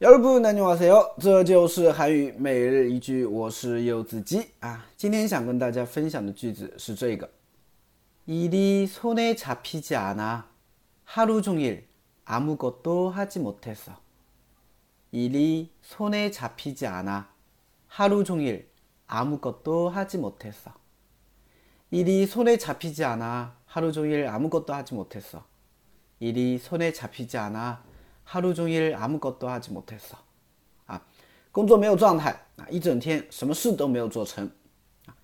여러분 안녕하세요，这就是韩语每日一句，我是柚子鸡啊。今天想跟大家分享的句子是这个：일이손에잡히지않아하루종일아무것도하지못했어일이손에잡히지않아하루종일아무것도하지못했어일이손에잡히지않아하루종일아무것도하지못했어일이손에잡히지않아 哈鲁中日阿姆戈多哈吉莫特斯啊，工作没有状态啊，一整天什么事都没有做成啊。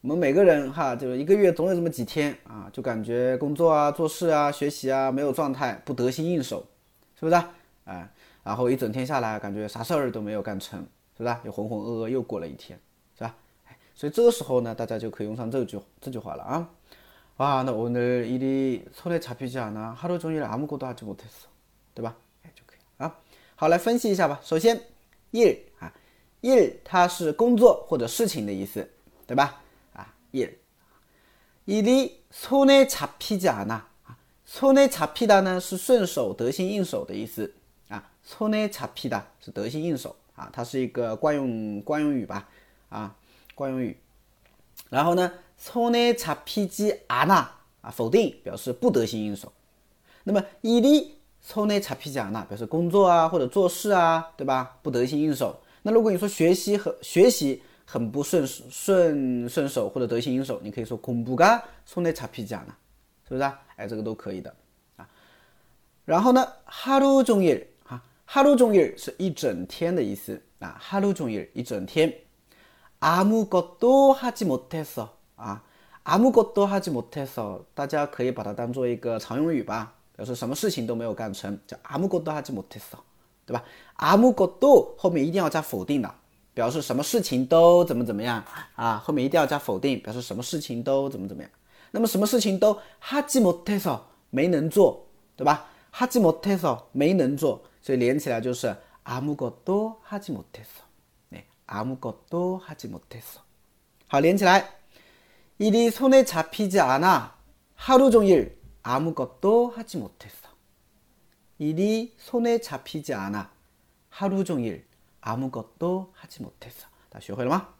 我们每个人哈，就是一个月总有这么几天啊，就感觉工作啊、做事啊、学习啊没有状态，不得心应手，是不是啊？啊，然后一整天下来，感觉啥事儿都没有干成，是不是？又浑浑噩噩又过了一天，是吧？所以这个时候呢，大家就可以用上这句这句话了啊。哇，那오늘일이손에잡히지않아하루종일아무것도하지못했 어， 对吧？ 啊，好，来分析一下吧。首先，일啊，일它是工作或者事情的意思，对吧？啊，일 일이손에잡히지않아啊，손에잡히다呢是顺手得心应手的意思啊，손에잡히다是得心应手啊，它是一个惯用惯用语吧？啊，惯用语。然后呢，손에잡히지않아啊，否定表示不得心应手。那么일 이。 손에잡히지않 아， 表示工作啊或者做事啊，对吧？不得心应手。那如果你说学习和学习很不顺顺顺手或者得心应手，你可以说공부가손에잡히지않 아， 是不是啊？哎，这个都可以的啊。然后呢，하루종일啊，하루종일是一整天的意思啊，하루종일一整天。아무것도하지못했어啊，아무것도하지못했어大家可以把它当做一个常用语吧。 表示什么事情都没有干成，叫아무것도하지못했 어， 对吧？아무것도后面一定要加否定的，表示什么事情都怎么怎么样啊？后面一定要加否定，表示什么事情都怎么怎么样。那么什么事情都하지못했어没能做，对吧？하지못했어没能做，所以连起来就是아무것도하지못했 어， 哎，아무것도하지못했 어。 好，连起来，일이손에잡히지않아하루종일 아무것도 하지 못했어. 일이 손에 잡히지 않아. 하루 종일 아무것도 하지 못했어. 다시 요거 일어나.